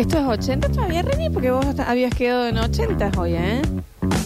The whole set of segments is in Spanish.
Esto es 80 todavía, Reni, porque vos habías quedado en 80 hoy, ¿eh? Bueno.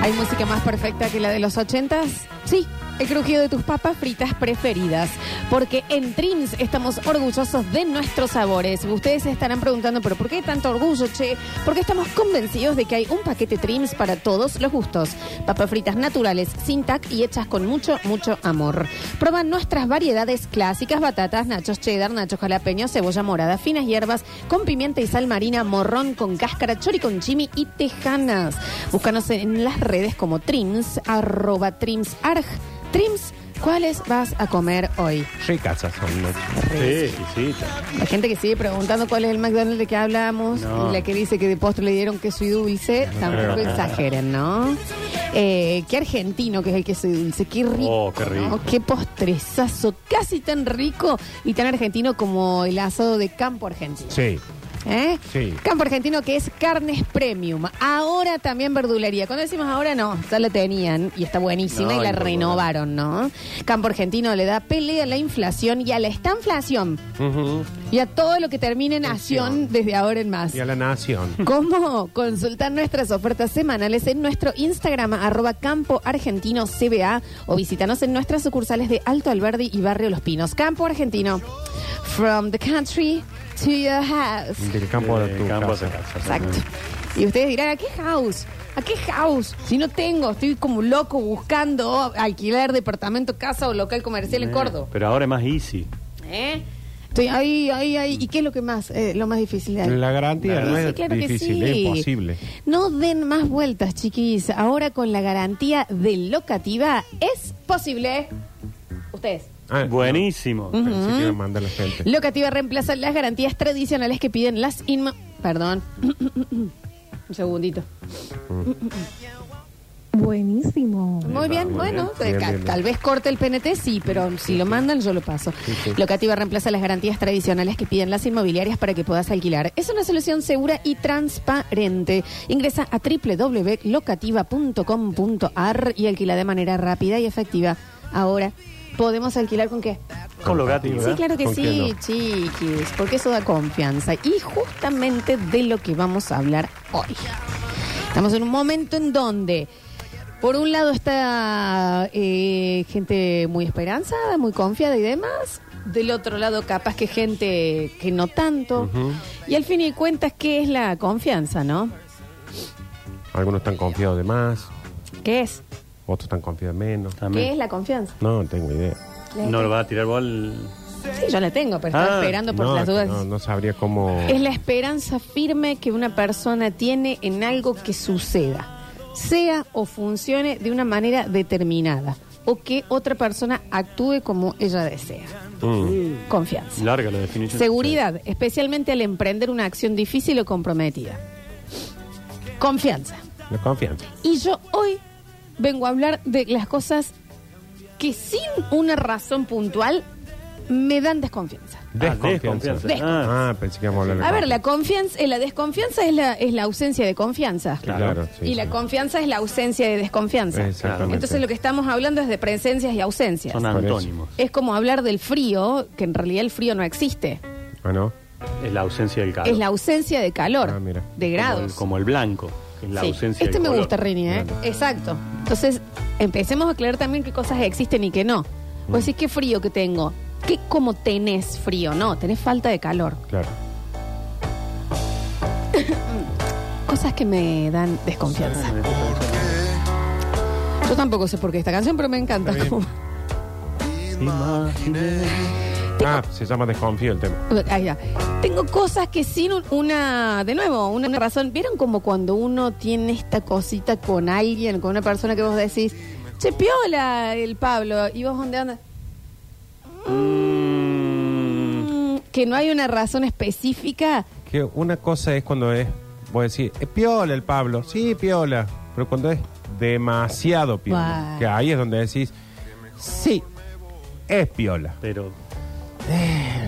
¿Hay música más perfecta que la de los 80? Sí. El crujido de tus papas fritas preferidas. Porque en Trims estamos orgullosos de nuestros sabores. Ustedes se estarán preguntando, ¿pero por qué tanto orgullo, che? Porque estamos convencidos de que hay un paquete Trims para todos los gustos. Papas fritas naturales, sin tac y hechas con mucho, mucho amor. Prueba nuestras variedades clásicas: batatas, nachos cheddar, nachos jalapeños, cebolla morada, finas hierbas, con pimienta y sal marina, morrón con cáscara, chori con chimi y tejanas. Búscanos en las redes como Trims, arroba trimsarg. Trims, ¿cuáles vas a comer hoy? Ricas son. ¿no? Sí, sí. La gente que sigue preguntando cuál es el McDonald's de que hablamos, No. y la que dice que de postre le dieron queso y dulce, tampoco creo. exageren, ¿no? Eh, qué argentino que es el queso y dulce, qué rico. Oh, qué rico. ¿no? Qué postrezazo, casi tan rico y tan argentino como el asado de campo argentino. Sí. ¿Eh? Sí. Campo argentino que es carnes premium. Ahora también verdulería. Cuando decimos ahora no, ya la tenían y está buenísima No, y la renovaron, ¿no? Campo argentino le da pelea a la inflación y a la estanflación. Ujú. Y a todo lo que termine en acción desde ahora en más. Y a la nación. ¿Cómo? Consultar nuestras ofertas semanales en nuestro Instagram, arroba Campo Argentino CBA, o visítanos en nuestras sucursales de Alto Alberdi y Barrio Los Pinos. Campo Argentino. From the country to your house. Del campo de tu campo casa. Exacto. Y ustedes dirán, ¿a qué house? ¿A qué house? Si no tengo, estoy como loco buscando alquilar departamento, casa o local comercial en Eh, Córdoba. Pero ahora es más easy. ¿Eh? Estoy ahí, ahí, ahí. ¿Y qué es lo que más, eh, lo más difícil de ahí? La garantía no Sí, es claro que difícil, sí. es imposible. No den más vueltas, chiquis. Ahora con la garantía de locativa es posible. Ustedes. Ah, Buenísimo. no, pensé que iba a mandar la gente. Locativa reemplaza las garantías tradicionales que piden las inma... Perdón. Un segundito. Buenísimo. Muy bien, muy bueno, bien. Bien, ca- bien, bien. tal vez corte el PNT, sí, pero si lo mandan yo lo paso. sí. Locativa reemplaza las garantías tradicionales que piden las inmobiliarias para que puedas alquilar. Es una solución segura y transparente. Ingresa a www.locativa.com.ar y alquila de manera rápida y efectiva. Ahora, ¿podemos alquilar con qué? Con lo gati, Sí, claro que ¿Con sí, no? chiquis, porque eso da confianza. Y justamente de lo que vamos a hablar hoy. Estamos en un momento en donde, por un lado, está eh, gente muy esperanzada, muy confiada y demás. Del otro lado, capaz que gente que no tanto. Y al fin y cuentas, ¿qué es la confianza, no? Algunos están confiados de más, ¿Qué es? Otros están confiados menos. ¿Qué es la confianza? No, no tengo idea. No lo va a tirar bol. Sí, yo la tengo, pero estaba Ah, esperando por no, las dudas. no, no sabría cómo. Es la esperanza firme que una persona tiene en algo que suceda, sea o funcione de una manera determinada, o que otra persona actúe como ella desea. Mm. Confianza. Larga la definición. Seguridad, especialmente al emprender una acción difícil o comprometida. Confianza. La confianza. Y yo hoy vengo a hablar de las cosas que sin una razón puntual me dan desconfianza. Desconfianza. Des- Ah, Ah, pensé que íbamos a hablar de A ver, la confianza. eh, la desconfianza es la, es la ausencia de confianza. Claro, sí, y la sí. confianza es la ausencia de desconfianza. Exactamente. Entonces lo que estamos hablando es de presencias y ausencias. son antónimos. Es como hablar del frío, que en realidad el frío no existe. Ah, ¿no? Es la ausencia del calor. Es la ausencia de calor, Ah, mira. de Como el, grados. como el blanco. La Sí. ausencia Este me color. gusta, Rini, ¿eh? Claro. Exacto. Entonces, empecemos a aclarar también qué cosas existen y qué no. Vos decís, qué frío que tengo. ¿Qué como tenés frío? No, tenés falta de calor. Claro. Cosas que me dan desconfianza. Yo tampoco sé por qué esta canción, pero me encanta. Está bien. Ah, se llama desconfío el tema. Ahí va. Tengo cosas que sin un- una, de nuevo, una razón. ¿Vieron como cuando uno tiene esta cosita con alguien, con una persona que vos decís, che, piola el Pablo, y vos dónde andas? Mm, Mm, que no hay una razón específica. Que una cosa es cuando es, voy a decir, es piola el Pablo. Sí, piola. Pero cuando es demasiado piola. Que ahí es donde decís, sí, es piola. pero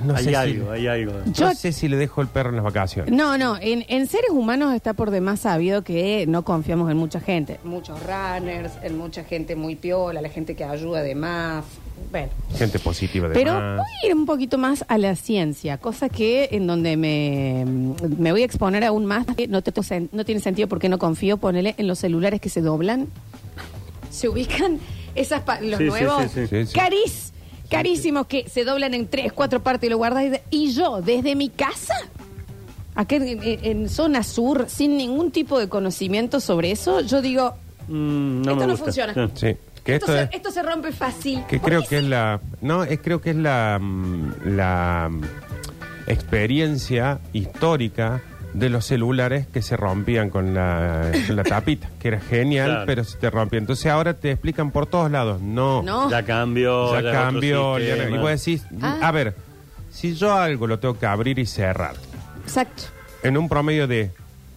No hay sé algo, si, hay algo. Yo- no sé si le dejo el perro en las vacaciones. No, no, en, en seres humanos está por demás sabido que no confiamos en mucha gente. Muchos runners, en mucha gente muy piola, la gente que ayuda de más. Bueno. Gente positiva de Pero voy a ir un poquito más a la ciencia, cosa que en donde me, me voy a exponer aún más. que No, te- no tiene sentido porque no confío, ponele en los celulares que se doblan. Se ubican esas los Sí, nuevos sí, carísimos que se doblan en tres, cuatro partes y lo guardas. y yo, desde mi casa, aquí en, en- en zona sur, sin ningún tipo de conocimiento sobre eso, yo digo, Mm, Esto no me no gusta. funciona. Sí. Sí, que esto, esto, se, es... esto se rompe fácil. Que ¿Por creo qué que es la. No, es, creo que es la. mm, La mm, experiencia histórica de los celulares que se rompían con la, con la tapita, que era genial, Claro. pero se te rompía. Entonces ahora te explican por todos lados. No, No. Ya cambió. ya es otro cambió. ya no- sistema. y vos decís, Ah. a ver, si yo algo lo tengo que abrir y cerrar Exacto. en un promedio de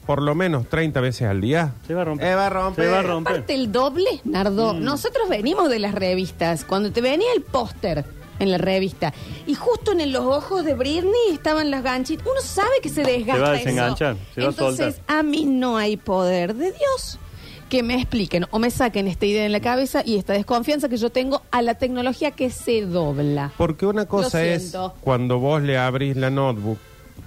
por lo menos 30 veces al día, Se va a romper. eh, va a romper. Se va a romper. Aparte el doble, Nardo, Mm. nosotros venimos de las revistas, cuando te venía el póster en la revista y justo en los ojos de Britney estaban las ganchitas, uno sabe que se desgasta Se va a eso. desenganchar, se va a Entonces, soltar. a mí no hay poder de Dios que me expliquen o me saquen esta idea en la cabeza y esta desconfianza que yo tengo a la tecnología que se dobla. Porque una cosa es siento. cuando vos le abrís la notebook,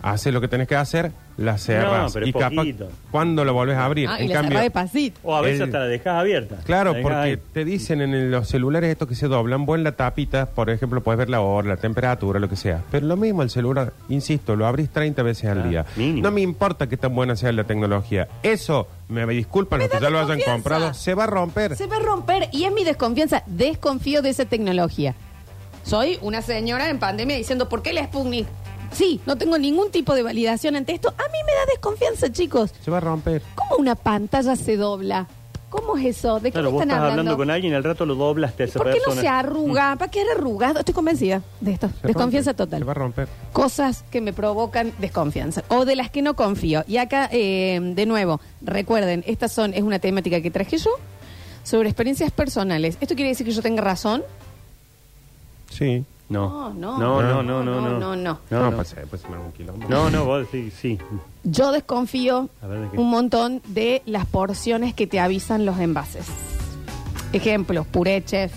haces lo que tenés que hacer, la cerras. pero es y capaz, poquito. ¿cuándo lo volvés a abrir? Ah, y en la cambio, cerrá de pasito. O a veces El- hasta la dejas abierta. Claro, La dejás porque ahí. te dicen en el- los celulares estos que se doblan, vos en la tapita, por ejemplo, puedes ver la hora, la temperatura, lo que sea. Pero lo mismo el celular, insisto, lo abrís 30 veces al Ah, día. mínimo. No me importa qué tan buena sea la tecnología. Eso, me disculpan los que ya lo hayan desconfianza. comprado, se va a romper. Se va a romper y es mi desconfianza. Desconfío de esa tecnología. Soy una señora en pandemia diciendo, ¿por qué la Sputnik? Sí, no tengo ningún tipo de validación ante esto. A mí me da desconfianza, chicos. Se va a romper. ¿Cómo una pantalla se dobla? ¿Cómo es eso? ¿De qué Claro, me vos están estás hablando? hablando con alguien y al rato lo doblaste a esa ¿Por qué persona. no se arruga? ¿Para qué era arrugado? Estoy convencida de esto. Se Desconfianza rompe. total Se va a romper. cosas que me provocan desconfianza o de las que no confío. Y acá, eh, de nuevo, recuerden, esta son, es una temática que traje yo sobre experiencias personales. ¿Esto quiere decir que yo tenga razón? Sí. No. No, no, no. no, no, no, No, no, no, no. No, no, no. pues, eh, se me arma un quilombo. No, no, vos decís sí. Yo desconfío A ver, ¿de qué? un montón de las porciones que te avisan los envases. Ejemplos, puré, chef,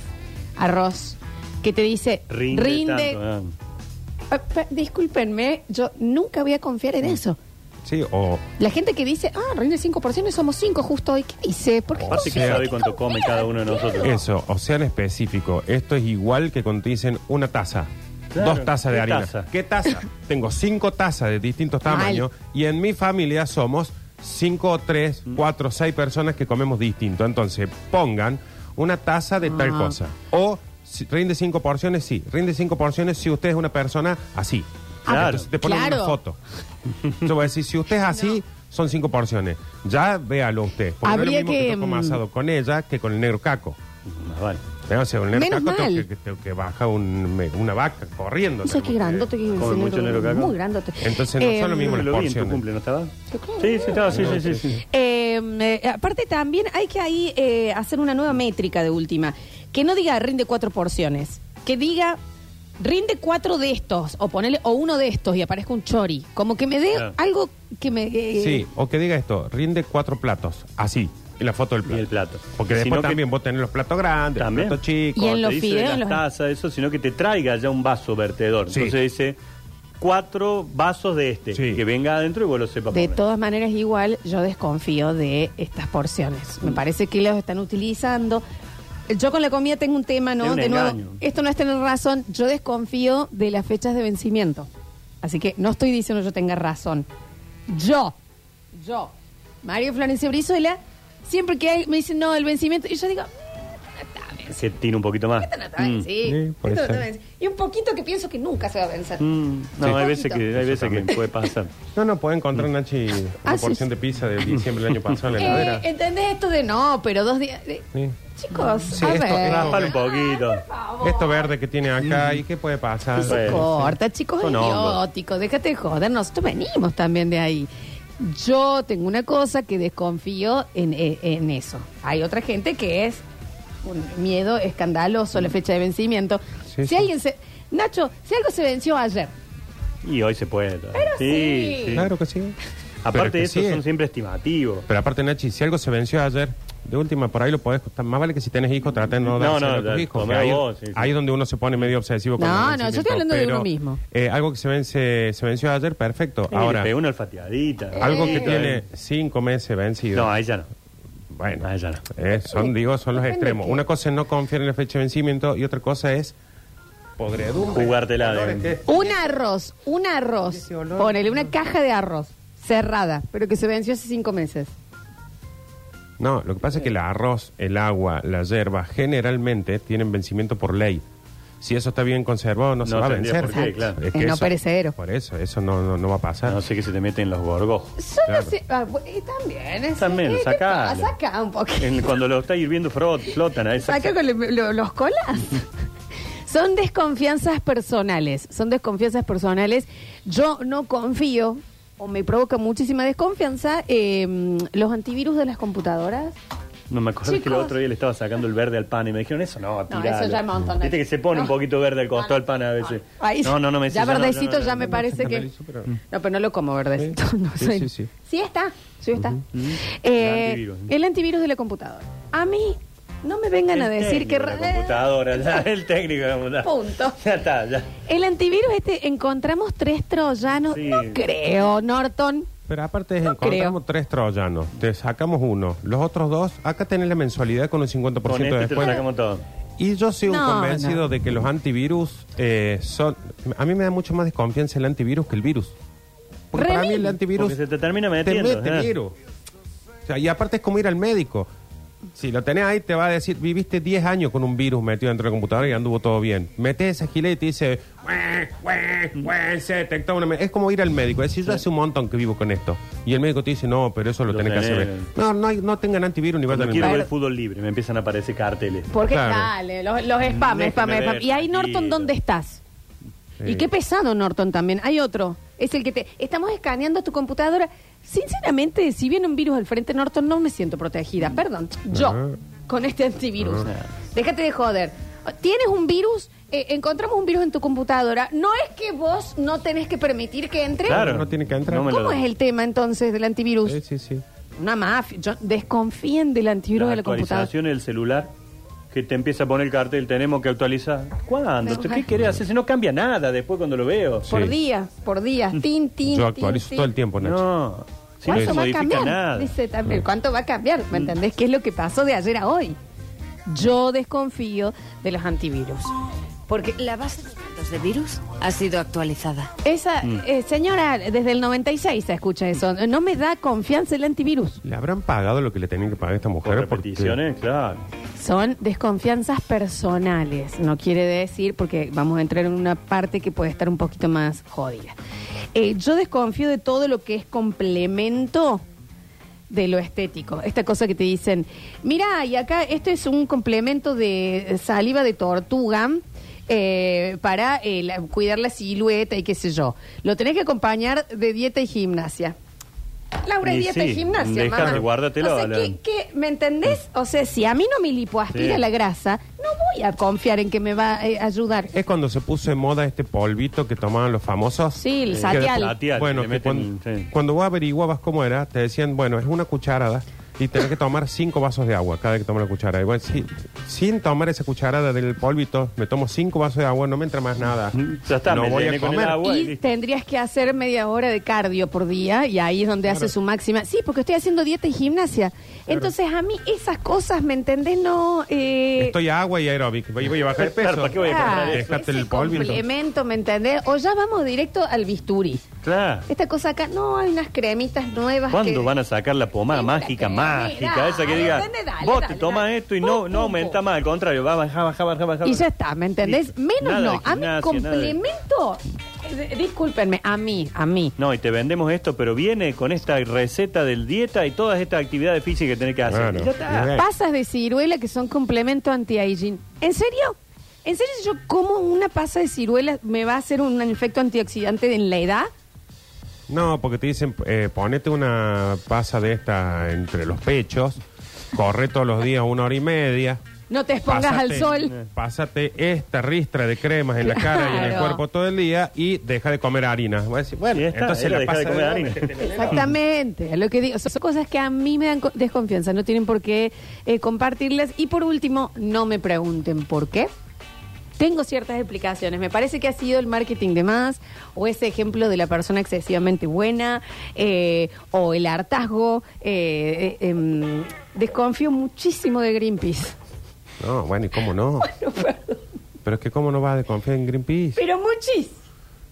arroz, que te dice Rinde, rinde. tanto, ah. Ah, pa- discúlpenme, yo nunca voy a confiar en eso. Sí, o La gente que dice, ah, rinde cinco porciones, somos cinco justo hoy. ¿Qué dice? ¿Por qué Aparte no que sabe ¿Qué cuánto come cada uno de nosotros. eso, o sea, en específico. Esto es igual que cuando te dicen una taza. Claro, Dos tazas de ¿qué harina. taza? ¿Qué taza? Tengo cinco tazas de distintos Mal. tamaños y en mi familia somos cinco, tres, Mm. cuatro, seis personas que comemos distinto. Entonces, pongan una taza de tal Ah. cosa. O si rinde cinco porciones, sí. Rinde cinco porciones si usted es una persona así. Claro. Entonces te ponen Claro. una foto. Yo voy a decir, si usted es así, son cinco porciones. Ya véalo usted. Porque no es Habría lo mismo que, que, yo como mm, asado con ella que con el negro caco. Más vale. O sea, el negro Menos caco tengo mal. que, que, tengo que bajar un- me- una vaca corriendo. No sé qué Tenemos que- grandote que es Come ese mucho negro, caco. Muy grandote. Entonces no son lo mismo Me las lo vi en tu porciones. cumple, ¿no estaba? Sí. Sí, sí, estaba, sí, sí, sí. sí. Eh, eh, aparte también hay que ahí eh, hacer una nueva métrica de última. Que no diga rinde cuatro porciones. Que diga rinde cuatro de estos. O ponele o uno de estos y aparezca un chori. Como que me dé Claro. algo que me... eh, Sí, o que diga esto, rinde cuatro platos, así, en la foto del Y plato. el plato. Porque después Sino que- también vos tenés los platos grandes, También. los platos chicos. Y en Te los dice fideos, de los- las tazas, eso, sino que te traiga ya un vaso vertedor. Sí. Entonces dice cuatro vasos de este. Sí. Que venga adentro y vos lo sepas De poner. todas maneras, igual yo desconfío de estas porciones. Me parece que los están utilizando. Yo con la comida tengo un tema, ¿no? Es un de nuevo, engaño. esto no es tener razón. Yo desconfío de las fechas de vencimiento. Así que no estoy diciendo yo tenga razón. Yo, yo, Mario Florencia Brizuela, siempre que hay, me dicen, no, el vencimiento, y yo digo, "Mm, Que tiene un poquito más. esto no Mm. sí, Sí, puede esto no ser. está bien". Y un poquito que pienso que nunca se va a vencer. Mm, No, Sí. hay veces que, hay veces que puede pasar. No, no, puede encontrar, Nachi, una Ah, sí, porción sí. de pizza de diciembre del año pasado en la Eh, heladera. ¿Entendés esto de no, pero dos días? de- Sí. Chicos, Sí, a esto- ver. Raspar un poquito. Esto verde que tiene acá, ¿y qué puede pasar? Se Bueno, corta, chicos, es Son hongos. idiótico, déjate de joder, nosotros venimos también de ahí. Yo tengo una cosa que desconfío en, en- en eso. Hay otra gente que es un miedo escandaloso la fecha de vencimiento. Sí, si sí. alguien se... Nacho, si algo se venció ayer, Y hoy se puede. Pero sí. Claro que sí. Aparte Pero de que eso, sí. son siempre estimativos. Pero aparte, Nachi, si algo se venció ayer, De última, por ahí lo podés... Más vale que si tenés hijos, traten de no No, no, a tus da- hijos. ahí, vos, sí, sí. ahí es donde uno se pone medio obsesivo con No, no, yo estoy hablando de pero, uno mismo. eh, algo que se vence se venció ayer, perfecto. Sí, Ahora, le pegó una olfateadita. algo que Eh. tiene cinco meses vencido. No, ahí ya no. Bueno, ya no. eh, son, digo, son los Depende extremos. Una cosa es no confiar en la fecha de vencimiento y otra cosa es podredumbre. Jugártela de- Olores que- Un arroz, un arroz. Ese olor. Ponele una caja de arroz cerrada, pero que se venció hace cinco meses. No, lo que pasa es que el arroz, el agua, la hierba, generalmente tienen vencimiento por ley. Si eso está bien conservado, no, se va a tendría vencer. por qué, claro. Es no perecedero. Por eso, eso no, no, no va a pasar. No sé qué se te mete en los gorgos. Claro. ah, bu- y también. es- También, ¿qué te sacalo. pasa? Saca un poquito. En- cuando lo está hirviendo frot, flotan a esa. Saca con le- lo- los colas. Son desconfianzas personales. Son desconfianzas personales. Yo no confío, o me provoca muchísima desconfianza, eh, los antivirus de las computadoras. No me acuerdo que el otro día le estaba sacando el verde al pan y me dijeron eso no, tiralo. eso ya es un montón. Viste que se pone un No. poquito verde al costado del pan a veces. Ahí- no, no, no me Ya no, verdecito no, no, ya no, me no. parece que. Pero- No, pero no lo como verdecito. Sí. No Sí, soy- sí, sí. Sí está, sí está. El Eh, antivirus. el antivirus de la computadora. A mí, no me vengan El a decir que... de la computadora, ya, el técnico de la computadora. Punto. Ya está, ya. El antivirus este, encontramos tres troyanos. Sí. No creo, Norton. Pero aparte es No encontramos tres troyanos, te sacamos uno, los otros dos, acá tenés la mensualidad con un 50% Con este te lo sacamos todo. Y yo soy un No, convencido no. de que los antivirus eh, son... A mí me da mucho más desconfianza el antivirus que el virus. Porque para mí el antivirus Porque se te termina te metiendo. mete ¿eh? virus. O sea, y aparte es como ir al médico. Si lo tenés ahí, te va a decir, viviste 10 años con un virus metido dentro de la computadora y anduvo todo bien. Metes esa gila y te dice, "Güey, güey, güey, se detectó una... me-". Es como ir al médico. Es decir, yo hace un montón que vivo con esto. Y el médico te dice, no, pero eso lo, Lo tenés que hacer. tenés. bien". No, no, hay- no tengan antivirus ni Cuando vayan quiero ver fútbol libre, me empiezan a aparecer carteles. Porque Claro. dale, los, los spam, spam, ver, spam. Y ahí, Norton, tranquilo. ¿dónde estás? Y qué pesado, Norton, también. Hay otro. Es el que te... Estamos escaneando tu computadora. Sinceramente, si viene un virus al frente, Norton, no me siento protegida. Perdón. Yo, Ah. con este antivirus. Ah. Déjate de joder. Tienes un virus, eh, encontramos un virus en tu computadora. No es que vos no tenés que permitir que entre. Claro. No tiene que entrar. No me lo- ¿Cómo es el tema entonces del antivirus? Sí, sí, sí. Una mafia. Yo, desconfíen del antivirus La de la computadora. actualización del celular que te empieza a poner el cartel, tenemos que actualizar. ¿Cuándo? ¿Qué querés hacer? Si no cambia nada después cuando lo veo. Por Sí. día, por día. Tin, tin, Yo actualizo tin. todo el tiempo, Nacho. No, si no ¿Cuánto se va a modifica cambiar? nada. Dice también, ¿cuánto va a cambiar? ¿Me entendés? ¿Qué es lo que pasó de ayer a hoy? Yo desconfío de los antivirus. Porque La base de datos de virus ha sido actualizada. esa, Mm. eh, señora, desde el 96 se escucha eso. No me da confianza el antivirus. ¿Le habrán pagado lo que le tenían que pagar a esta Por mujer? Porque- repeticiones, claro. Son desconfianzas personales. No quiere decir, porque vamos a entrar en una parte que puede estar un poquito más jodida. Eh, yo desconfío de todo lo que es complemento de lo estético. Esta cosa que te dicen, mira, y acá esto es un complemento de saliva de tortuga eh, para eh, la- cuidar la silueta y qué sé yo. Lo tenés que acompañar de dieta y gimnasia. Laura, Y dieta sí, gimnasia, déjate, mamá. guárdatelo, O sea, la- ¿qué- qué- ¿me entendés? O sea, si a mí no me lipoaspira Sí. la grasa, no voy a confiar en que me va a eh, ayudar. Es cuando se puso en moda este polvito que tomaban los famosos. Sí, el Que satial. Bueno, le que meten- cuando, sí. cuando vos averiguabas cómo era, te decían, bueno, es una cucharada y tenés que tomar cinco vasos de agua cada vez que tomas la cucharada. Igual, si, sin tomar esa cucharada del polvito, me tomo cinco vasos de agua, no me entra más nada. Ya está, no me voy a con el comer. agua. y tendrías que hacer media hora de cardio por día y ahí es donde hace su máxima. Sí, porque estoy haciendo dieta y gimnasia. Entonces a mí esas cosas, ¿me entendés? No... Eh, Estoy a agua y aeróbic. Voy, voy a bajar de peso. Claro, ¿para qué voy a ah, eso? Dejate el polvito. complemento, ¿me entendés? O ya vamos directo al bisturí. Claro. Esta cosa acá, no, hay unas cremitas nuevas ¿Cuándo que- van a sacar la pomada Sí, mágica, mágica? dale, esa que diga, dale, dale, vos dale, te tomas dale. esto y no, no aumenta más, al contrario, va a bajar, bajar, bajar, bajar. Y ya está, ¿me entendés? Menos Nada no. A mí, de- complemento. eh, Discúlpenme, a mí, a mí. No, y te vendemos esto, pero viene con esta receta del dieta y todas estas actividades físicas que tenés que hacer. Claro. Ya está. Pasas de ciruela que son complemento anti-aging. ¿En serio? ¿En serio si yo como una pasa de ciruela me va a hacer un efecto antioxidante en la edad? No, porque te dicen, eh, ponete una pasa de esta entre los pechos, corre todos los días una hora y media. No te expongas al sol. Pásate esta ristra de cremas en la cara y en el Claro. cuerpo todo el día y deja de comer harina. Voy a decir, bueno, Y entonces era la dejar de comer de- harina. Exactamente, lo que digo, son cosas que a mí me dan co- desconfianza, no tienen por qué eh, compartirlas. Y por último, no me pregunten por qué. Tengo ciertas explicaciones. Me parece que ha sido el marketing de más, o ese ejemplo de la persona excesivamente buena, eh, o el hartazgo. eh, eh, em, desconfío muchísimo de Greenpeace. No, bueno, ¿y cómo no? Pero es que cómo no vas a desconfiar en Greenpeace. Pero muchísimo.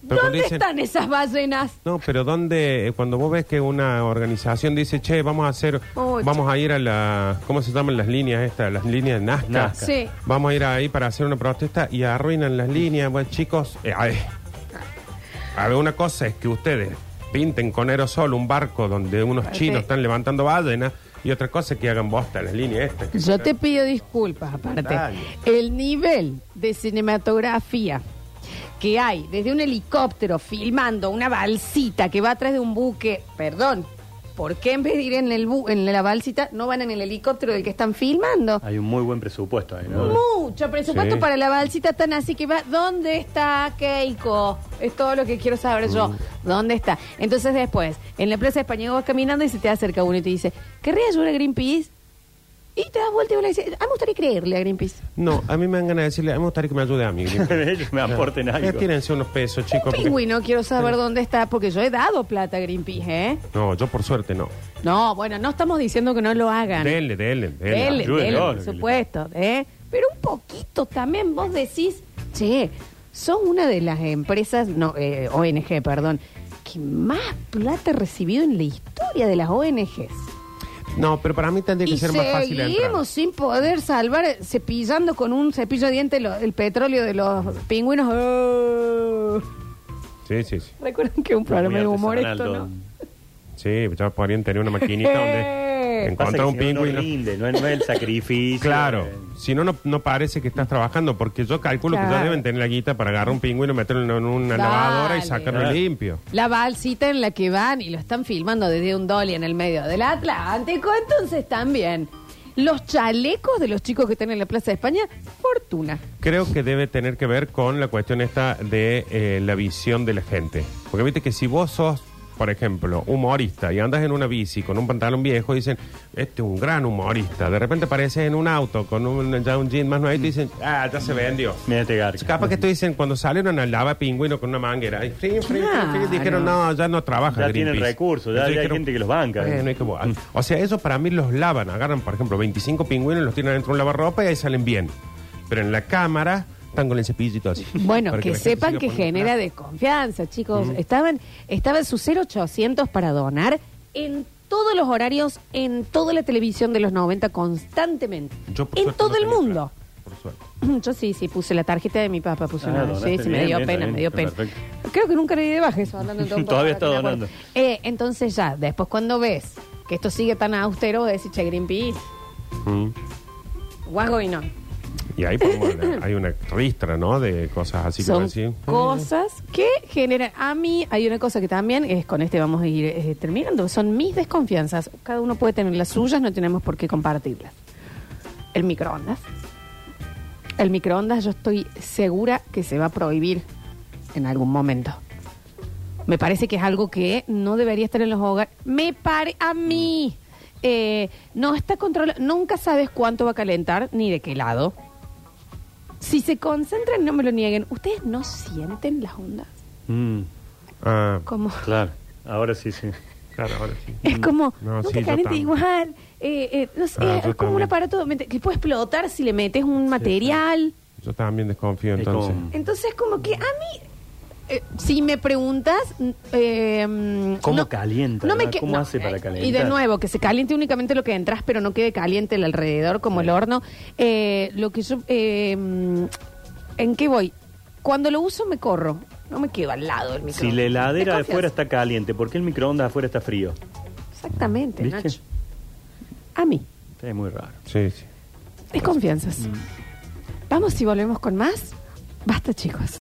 Pero ¿Dónde dicen- están esas ballenas? No, pero ¿dónde? eh, Cuando vos ves que una organización dice, che, vamos a hacer, Oh, vamos a ir a la, ¿cómo se llaman las líneas estas? Las líneas de Nazca. Nazca. Sí. Vamos a ir ahí para hacer una protesta y arruinan las líneas. Bueno, chicos, eh, a ver, a ver, una cosa es que ustedes pinten con aerosol un barco donde unos chinos están levantando ballenas y otra cosa es que hagan bosta las líneas estas. que Yo te pido disculpas, aparte. Dale. El nivel de cinematografía que hay desde un helicóptero filmando una balsita que va atrás de un buque, perdón, ¿por qué en vez de ir en, el bu- en la balsita no van en el helicóptero del que están filmando? Hay un muy buen presupuesto ahí, ¿no? Mucho presupuesto Sí. para la balsita tan así que va. ¿Dónde está Keiko? Es todo lo que quiero saber yo. ¿Dónde está? Entonces después, en la Plaza de España vas caminando y se te acerca uno y te dice, ¿querría ayudar a Greenpeace? Y te das vuelta y uno le dice, a mí me gustaría creerle a Greenpeace. No, a mí me dan ganas de decirle, a mí me gustaría que me ayude a mí. Greenpeace. Ellos me aporten Ya algo. tírense unos pesos, chicos. porque- Pingüino, quiero saber dónde está, porque yo he dado plata a Greenpeace, ¿eh? No, yo por suerte no. No, bueno, no estamos diciendo que no lo hagan. Denle, denle, denle. Dele, ayúdenlo, dele, lo por supuesto, ¿eh? Pero un poquito también vos decís, che, son una de las empresas, no, eh, ONG, perdón, que más plata ha recibido en la historia de las ONGs. No, pero para mí tendría que ser más fácil entrar. seguimos sin poder salvar, eh, cepillando con un cepillo de dientes lo- el petróleo de los pingüinos. Oh. Sí, sí, sí. Recuerden que es un programa de humor esto. ¿no? Sí, ya podrían tener una maquinita donde Pasa encontrar que un si no, no pingüino. rinde, no, es- no es el sacrificio. Claro, eh. si no, no, no parece que estás trabajando, porque yo calculo que Claro. ya deben tener la guita para agarrar un pingüino, meterlo en una Dale. lavadora y sacarlo Claro. limpio. La balsita en la que van y lo están filmando desde un dolly en el medio del Atlántico, entonces también. Los chalecos de los chicos que están en la Plaza de España, fortuna. Creo que debe tener que ver con la cuestión esta de eh, la visión de la gente. Porque viste que si vos sos, por ejemplo, humorista y andas en una bici con un pantalón viejo, dicen, este es un gran humorista. De repente apareces en un auto con un, ya un jean más nuevo y te dicen, ah, ya se vendió. Mira este garca. Capaz que esto dicen cuando salieron al lava pingüino con una manguera. Y frin, frin, frin, frin, Claro. dijeron, no, ya no trabaja Ya tienen Greenpeace". recursos, ya- Entonces ya hay dijeron, gente que los banca. "Bueno, hay que bo- O sea, eso para mí los lavan. Agarran, por ejemplo, 25 pingüinos, los tiran dentro de un lavarropa y ahí salen bien. Pero en la cámara están con el cepillito así. Bueno, que, gente sepan que genera desconfianza, chicos. Estaban, estaba su 0800 para donar en todos los horarios, en toda la televisión de los 90 constantemente. Yo, por en todo no el mundo. por suerte. Yo sí, sí, puse la tarjeta de mi papá, puse Ah, una- sí, sí, me dio bien, pena, me dio pena. Creo que nunca le di de baja eso, hablando en todo Todavía está que donando. Eh, entonces ya, después cuando ves que esto sigue tan austero, decís, che, Greenpeace, Mm. what's going on? Y ahí podemos hablar. hay una ristra, ¿no? De cosas así que Son van así. cosas que generan. A mí hay una cosa que también es con este vamos a ir eh, terminando. Son mis desconfianzas. Cada uno puede tener las suyas, no tenemos por qué compartirlas. El microondas. El microondas, yo estoy segura que se va a prohibir en algún momento. Me parece que es algo que no debería estar en los hogares. Me pare a mí. eh, no está controlado. Nunca sabes cuánto va a calentar ni de qué lado. Si se concentran, no me lo nieguen. ¿Ustedes no sienten las ondas? Mm, Ah, Como, claro, ahora sí, sí. claro, ahora sí. es como, No, no, sí, te yo calienta también. igual. Eh, eh, no sé, Ah, es yo como un también. aparato mente- que puede explotar si le metes un material. Yo también desconfío Es entonces. como- Entonces, como que a mí, eh, si me preguntas, mm, eh, ¿Cómo no- calienta, no me verdad? que- ¿Cómo hace para eh, calentar? Y de nuevo, que se caliente únicamente lo que entras, pero no quede caliente el alrededor como el horno. Eh, lo que yo, eh, mm, ¿en qué voy? Cuando lo uso me corro, no me quedo al lado del Si microondas. la heladera de afuera está caliente, ¿por qué el microondas afuera está frío? Exactamente, ¿Viste? Nacho. A mí, Es muy raro. Sí, sí. desconfianzas. Vamos y volvemos con más. Basta, chicos.